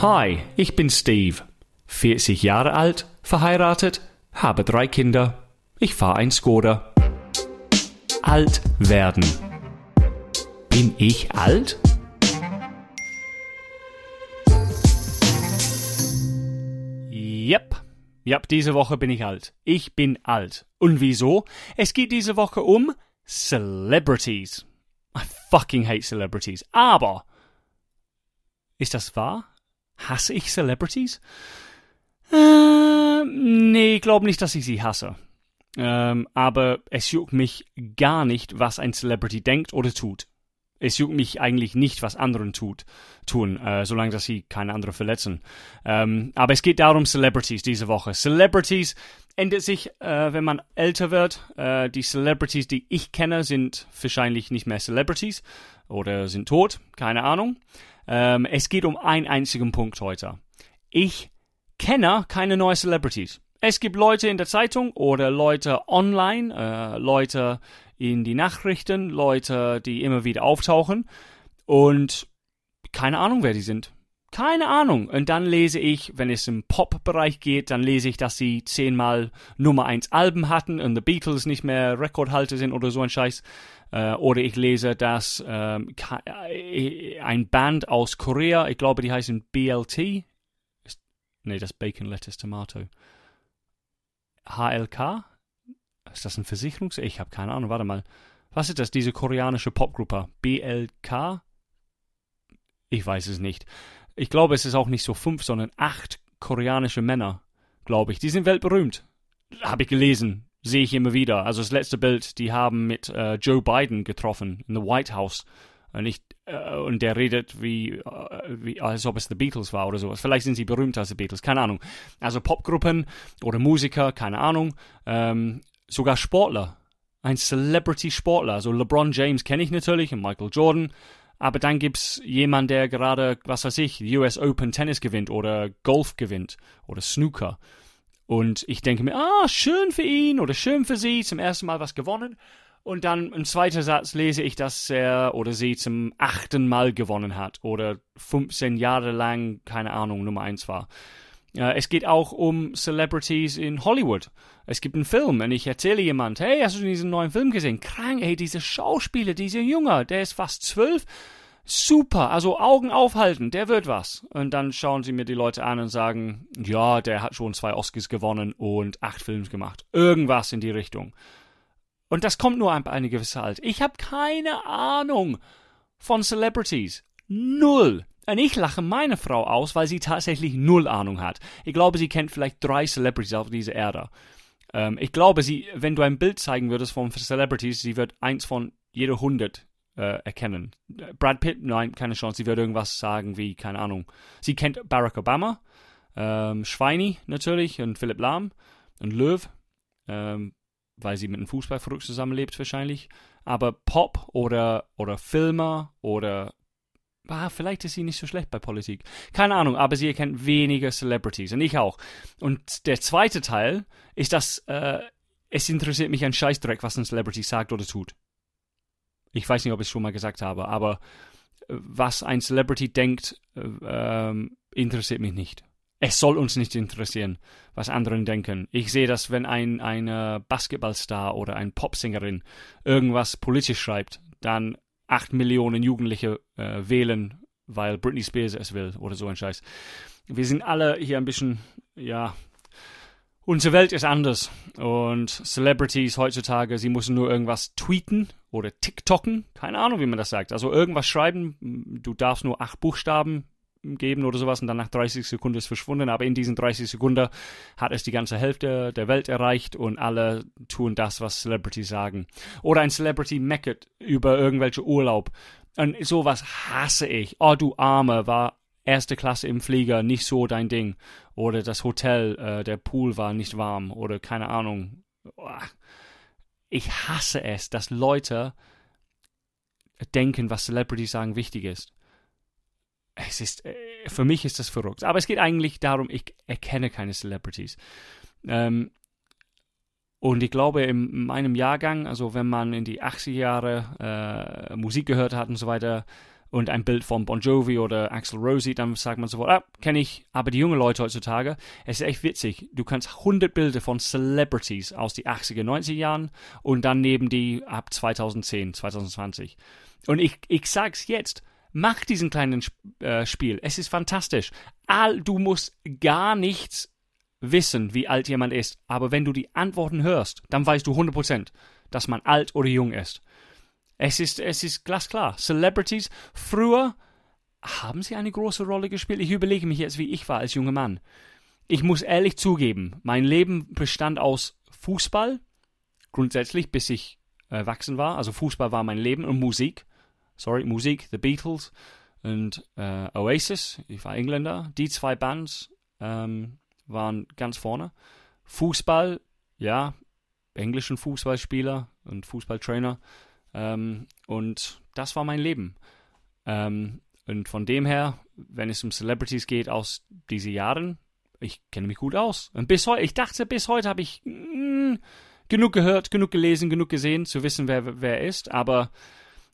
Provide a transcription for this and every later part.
Hi, ich bin Steve. 40 Jahre alt, verheiratet, habe drei Kinder. Ich fahre ein Skoda. Alt werden. Bin ich alt? Yep. Yep, diese Woche bin ich alt. Ich bin alt. Und wieso? Es geht diese Woche um Celebrities. I fucking hate Celebrities. Aber ist das wahr? Hasse ich Celebrities? Äh, nee, ich glaube nicht, dass ich sie hasse. Ähm, aber es juckt mich gar nicht, was ein Celebrity denkt oder tut. Es juckt mich eigentlich nicht, was anderen tut, tun, äh, solange dass sie keine andere verletzen. Ähm, aber es geht darum Celebrities diese Woche. Celebrities ändert sich, äh, wenn man älter wird. Äh, die Celebrities, die ich kenne, sind wahrscheinlich nicht mehr Celebrities oder sind tot, keine Ahnung. Ähm, es geht um einen einzigen Punkt heute. Ich kenne keine neuen Celebrities. Es gibt Leute in der Zeitung oder Leute online, äh, Leute in die Nachrichten, Leute, die immer wieder auftauchen und keine Ahnung, wer die sind. Keine Ahnung. Und dann lese ich, wenn es im Pop-Bereich geht, dann lese ich, dass sie zehnmal Nummer 1 Alben hatten und The Beatles nicht mehr Rekordhalter sind oder so ein Scheiß. Äh, oder ich lese, dass ähm, äh, ein Band aus Korea, ich glaube, die heißen BLT. Nee, das Bacon, Lettuce, Tomato. HLK? Ist das ein Versicherungs... Ich habe keine Ahnung, warte mal. Was ist das, diese koreanische Popgruppe? BLK? Ich weiß es nicht. Ich glaube, es ist auch nicht so fünf, sondern acht koreanische Männer, glaube ich. Die sind weltberühmt. Habe ich gelesen. Sehe ich immer wieder. Also das letzte Bild, die haben mit äh, Joe Biden getroffen in the White House. Und, ich, äh, und der redet wie, äh, wie, als ob es The Beatles war oder sowas. Vielleicht sind sie berühmter als The Beatles, keine Ahnung. Also Popgruppen oder Musiker, keine Ahnung. Ähm, sogar Sportler. Ein Celebrity-Sportler. Also LeBron James kenne ich natürlich und Michael Jordan. Aber dann gibt's jemand, der gerade, was weiß ich, US Open Tennis gewinnt oder Golf gewinnt oder Snooker. Und ich denke mir, ah, schön für ihn oder schön für sie, zum ersten Mal was gewonnen. Und dann im zweiten Satz lese ich, dass er oder sie zum achten Mal gewonnen hat oder 15 Jahre lang, keine Ahnung, Nummer eins war. Äh, es geht auch um Celebrities in Hollywood. Es gibt einen Film und ich erzähle jemand, hey, hast du diesen neuen Film gesehen? Krank, hey, dieser Schauspieler, dieser Junge, der ist fast zwölf. Super, also Augen aufhalten, der wird was. Und dann schauen sie mir die Leute an und sagen, ja, der hat schon zwei Oscars gewonnen und acht Filme gemacht. Irgendwas in die Richtung. Und das kommt nur ab eine gewisse Alter. Ich habe keine Ahnung von Celebrities. Null. Und ich lache meine Frau aus, weil sie tatsächlich null Ahnung hat. Ich glaube, sie kennt vielleicht drei Celebrities auf dieser Erde. Ähm, ich glaube, sie, wenn du ein Bild zeigen würdest von Celebrities, sie wird eins von jeder hundert äh, erkennen. Brad Pitt, nein, keine Chance. Sie wird irgendwas sagen wie, keine Ahnung. Sie kennt Barack Obama, ähm, Schweini natürlich und Philipp Lahm und Löw, ähm, weil sie mit einem Fußballverrückt zusammenlebt wahrscheinlich. Aber Pop oder, oder Filmer oder ah, vielleicht ist sie nicht so schlecht bei Politik. Keine Ahnung, aber sie erkennt weniger Celebrities und ich auch. Und der zweite Teil ist, dass äh, es interessiert mich ein Scheißdreck, was ein Celebrity sagt oder tut. Ich weiß nicht, ob ich es schon mal gesagt habe, aber äh, was ein Celebrity denkt, äh, ähm, interessiert mich nicht. Es soll uns nicht interessieren, was anderen denken. Ich sehe das, wenn ein, ein Basketballstar oder ein Popsängerin irgendwas politisch schreibt, dann acht Millionen Jugendliche äh, wählen, weil Britney Spears es will oder so ein Scheiß. Wir sind alle hier ein bisschen, ja, unsere Welt ist anders und Celebrities heutzutage, sie müssen nur irgendwas tweeten oder TikToken, keine Ahnung, wie man das sagt. Also irgendwas schreiben, du darfst nur acht Buchstaben geben oder sowas und dann nach 30 Sekunden ist verschwunden. Aber in diesen 30 Sekunden hat es die ganze Hälfte der Welt erreicht und alle tun das, was Celebrities sagen. Oder ein Celebrity meckert über irgendwelche Urlaub. Und sowas hasse ich. Oh, du Arme, war erste Klasse im Flieger nicht so dein Ding. Oder das Hotel, äh, der Pool war nicht warm. Oder keine Ahnung. Ich hasse es, dass Leute denken, was Celebrities sagen, wichtig ist es ist, äh, für mich ist das verrückt. Aber es geht eigentlich darum, ich erkenne keine Celebrities. Ähm, und ich glaube, in meinem Jahrgang, also wenn man in die 80er Jahre äh, Musik gehört hat und so weiter, und ein Bild von Bon Jovi oder Axel Rose dann sagt man sofort, ah, kenne ich. Aber die jungen Leute heutzutage, es ist echt witzig. Du kannst 100 Bilder von Celebrities aus den 80er, 90er Jahren und dann neben die ab 2010, 2020. Und ich, ich sag's jetzt, mach diesen kleinen äh, Spiel. Es ist fantastisch. All, du musst gar nichts wissen, wie alt jemand ist. Aber wenn du die Antworten hörst, dann weißt du 100%, dass man alt oder jung ist. Es ist, es ist glasklar. Celebrities, früher haben sie eine große Rolle gespielt. Ich überlege mich jetzt, wie ich war als junger Mann. Ich muss ehrlich zugeben, mein Leben bestand aus Fußball, grundsätzlich, bis ich erwachsen war. Also Fußball war mein Leben und Musik. Sorry, Musik, The Beatles und äh, Oasis. Ich war Engländer. Die zwei Bands ähm, waren ganz vorne. Fußball, ja, englischen Fußballspieler und Fußballtrainer ähm, und das war mein Leben. Ähm, und von dem her, wenn es um Celebrities geht aus diesen Jahren, ich kenne mich gut aus. Und bis heute, ich dachte, bis heute habe ich mm, genug gehört, genug gelesen, genug gesehen, zu wissen, wer wer ist. Aber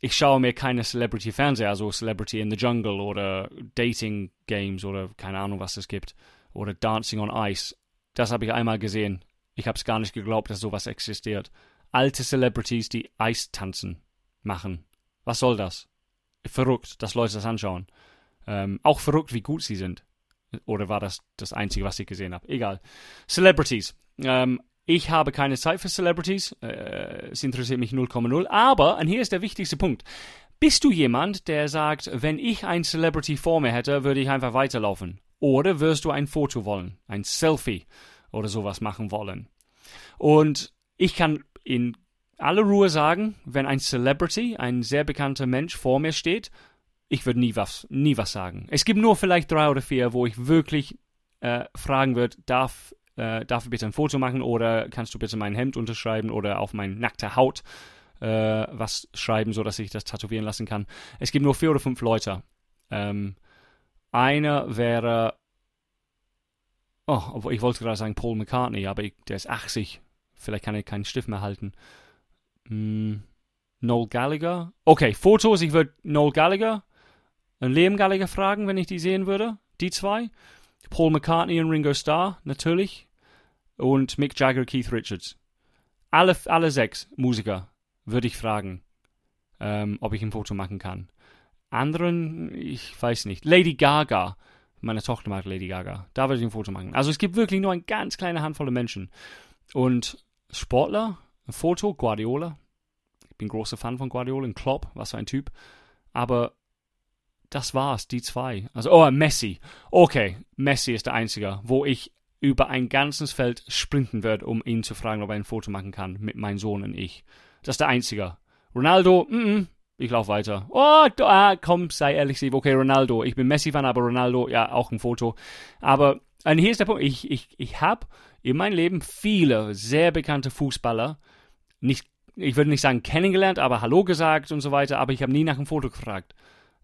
ich schaue mir keine Celebrity-Fernseher, also Celebrity in the Jungle oder Dating Games oder keine Ahnung, was es gibt. Oder Dancing on Ice. Das habe ich einmal gesehen. Ich habe es gar nicht geglaubt, dass sowas existiert alte Celebrities, die Eistanzen machen. Was soll das? Verrückt, dass Leute das anschauen. Ähm, auch verrückt, wie gut sie sind. Oder war das das Einzige, was ich gesehen habe? Egal. Celebrities. Ähm, ich habe keine Zeit für Celebrities. Äh, es interessiert mich 0,0. Aber, und hier ist der wichtigste Punkt. Bist du jemand, der sagt, wenn ich ein Celebrity vor mir hätte, würde ich einfach weiterlaufen? Oder wirst du ein Foto wollen? Ein Selfie oder sowas machen wollen? Und ich kann in aller Ruhe sagen, wenn ein Celebrity, ein sehr bekannter Mensch vor mir steht, ich würde nie was, nie was sagen. Es gibt nur vielleicht drei oder vier, wo ich wirklich äh, fragen würde, darf, äh, darf ich bitte ein Foto machen oder kannst du bitte mein Hemd unterschreiben oder auf meine nackte Haut äh, was schreiben, sodass ich das tätowieren lassen kann. Es gibt nur vier oder fünf Leute. Ähm, einer wäre, oh, ich wollte gerade sagen Paul McCartney, aber ich, der ist 80 Vielleicht kann er keinen Stift mehr halten. Hm, Noel Gallagher. Okay, Fotos. Ich würde Noel Gallagher und Liam Gallagher fragen, wenn ich die sehen würde. Die zwei. Paul McCartney und Ringo Starr, natürlich. Und Mick Jagger, Keith Richards. Alle, alle sechs Musiker würde ich fragen, ähm, ob ich ein Foto machen kann. Anderen, ich weiß nicht. Lady Gaga. Meine Tochter mag Lady Gaga. Da würde ich ein Foto machen. Also es gibt wirklich nur eine ganz kleine Handvoll Menschen. Und Sportler, ein Foto, Guardiola. Ich bin großer Fan von Guardiola, ein Klopp, was für ein Typ. Aber das war's, die zwei. Also, oh, Messi. Okay, Messi ist der Einzige, wo ich über ein ganzes Feld sprinten werde, um ihn zu fragen, ob er ein Foto machen kann mit meinem Sohn und ich. Das ist der Einzige. Ronaldo, mm, -mm ich laufe weiter. Oh, ah, komm, sei ehrlich, Steve. Okay, Ronaldo. Ich bin Messi-Fan, aber Ronaldo, ja, auch ein Foto. Aber und hier ist der Punkt. Ich, ich, ich habe in meinem Leben viele sehr bekannte Fußballer, nicht, ich würde nicht sagen kennengelernt, aber Hallo gesagt und so weiter, aber ich habe nie nach einem Foto gefragt.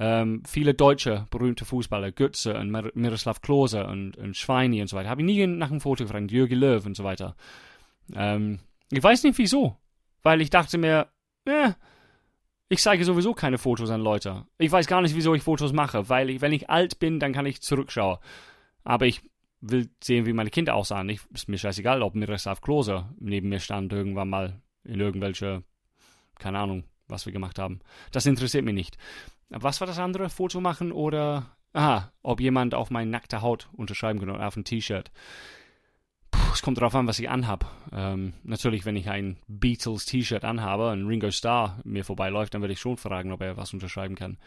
Ähm, viele deutsche berühmte Fußballer, Götze und Mir Miroslav Klose und, und Schweini und so weiter, habe ich nie nach einem Foto gefragt, Jürgen Löw und so weiter. Ähm, ich weiß nicht wieso, weil ich dachte mir, eh, ich zeige sowieso keine Fotos an Leute. Ich weiß gar nicht, wieso ich Fotos mache, weil ich, wenn ich alt bin, dann kann ich zurückschauen. Aber ich will sehen, wie meine Kinder aussahen. Ich, ist mir scheißegal, ob Miroslav Klose neben mir stand irgendwann mal in irgendwelche, keine Ahnung, was wir gemacht haben. Das interessiert mich nicht. Was war das andere? Foto machen oder, aha, ob jemand auf meine nackte Haut unterschreiben kann oder auf ein T-Shirt. Es kommt darauf an, was ich anhabe. Ähm, natürlich, wenn ich ein Beatles-T-Shirt anhabe und Ringo Starr mir vorbeiläuft, dann würde ich schon fragen, ob er was unterschreiben kann.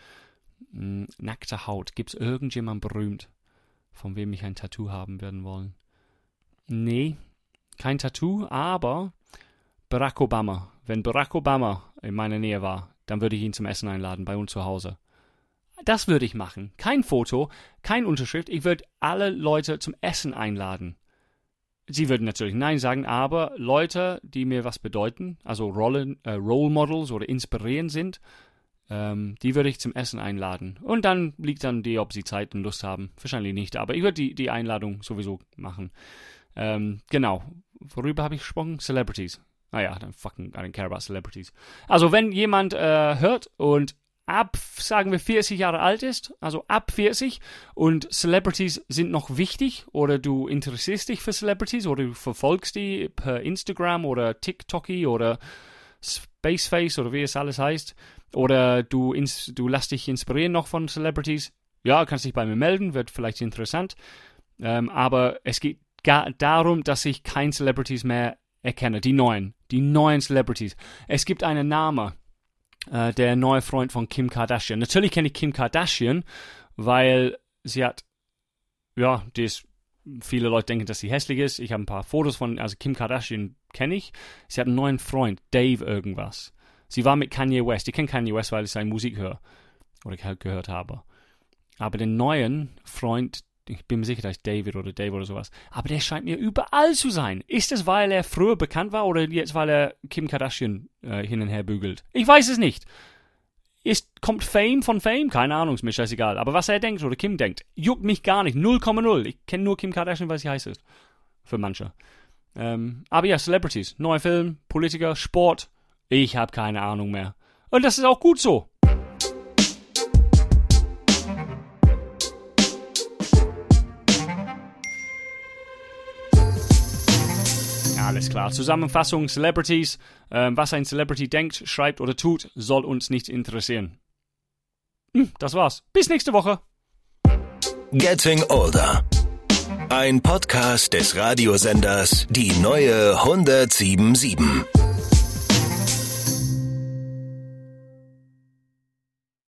Hm, nackte Haut. Gibt es irgendjemand berühmt, von wem ich ein Tattoo haben werden wollen. Nee, kein Tattoo, aber Barack Obama. Wenn Barack Obama in meiner Nähe war, dann würde ich ihn zum Essen einladen bei uns zu Hause. Das würde ich machen. Kein Foto, kein Unterschrift. Ich würde alle Leute zum Essen einladen. Sie würden natürlich Nein sagen, aber Leute, die mir was bedeuten, also Role, äh, Role Models oder inspirieren sind, ähm, die würde ich zum Essen einladen. Und dann liegt dann die, ob sie Zeit und Lust haben. Wahrscheinlich nicht, aber ich würde die, die Einladung sowieso machen. Ähm, genau. Worüber habe ich gesprochen? Celebrities. Ah ja, dann fucking, I don't care about celebrities. Also, wenn jemand äh, hört und ab, sagen wir, 40 Jahre alt ist, also ab 40 und Celebrities sind noch wichtig oder du interessierst dich für Celebrities oder du verfolgst die per Instagram oder TikToki oder Spaceface oder wie es alles heißt oder du, ins, du lässt dich inspirieren noch von Celebrities, ja, kannst dich bei mir melden, wird vielleicht interessant, ähm, aber es geht gar darum, dass ich kein Celebrities mehr erkenne, die neuen, die neuen Celebrities. Es gibt einen Namen, äh, der neue Freund von Kim Kardashian. Natürlich kenne ich Kim Kardashian, weil sie hat, ja, die ist, viele Leute denken, dass sie hässlich ist. Ich habe ein paar Fotos von, also Kim Kardashian kenne ich. Sie hat einen neuen Freund, Dave irgendwas. Sie war mit Kanye West. Ich kenne Kanye West, weil ich seine Musik höre oder gehört habe. Aber den neuen Freund, ich bin mir sicher, dass David oder Dave oder sowas. Aber der scheint mir überall zu sein. Ist es, weil er früher bekannt war oder jetzt, weil er Kim Kardashian äh, hin und her bügelt? Ich weiß es nicht. Ist, kommt Fame von Fame? Keine Ahnung, ist mir scheißegal. Aber was er denkt oder Kim denkt, juckt mich gar nicht. 0,0. Ich kenne nur Kim Kardashian, weil sie heiß ist. Für manche. Ähm, aber ja, Celebrities. Neuer Film, Politiker, Sport. Ich habe keine Ahnung mehr. Und das ist auch gut so. Alles klar. Zusammenfassung: Celebrities. Ähm, was ein Celebrity denkt, schreibt oder tut, soll uns nicht interessieren. Hm, das war's. Bis nächste Woche. Getting Older. Ein Podcast des Radiosenders Die neue 1077.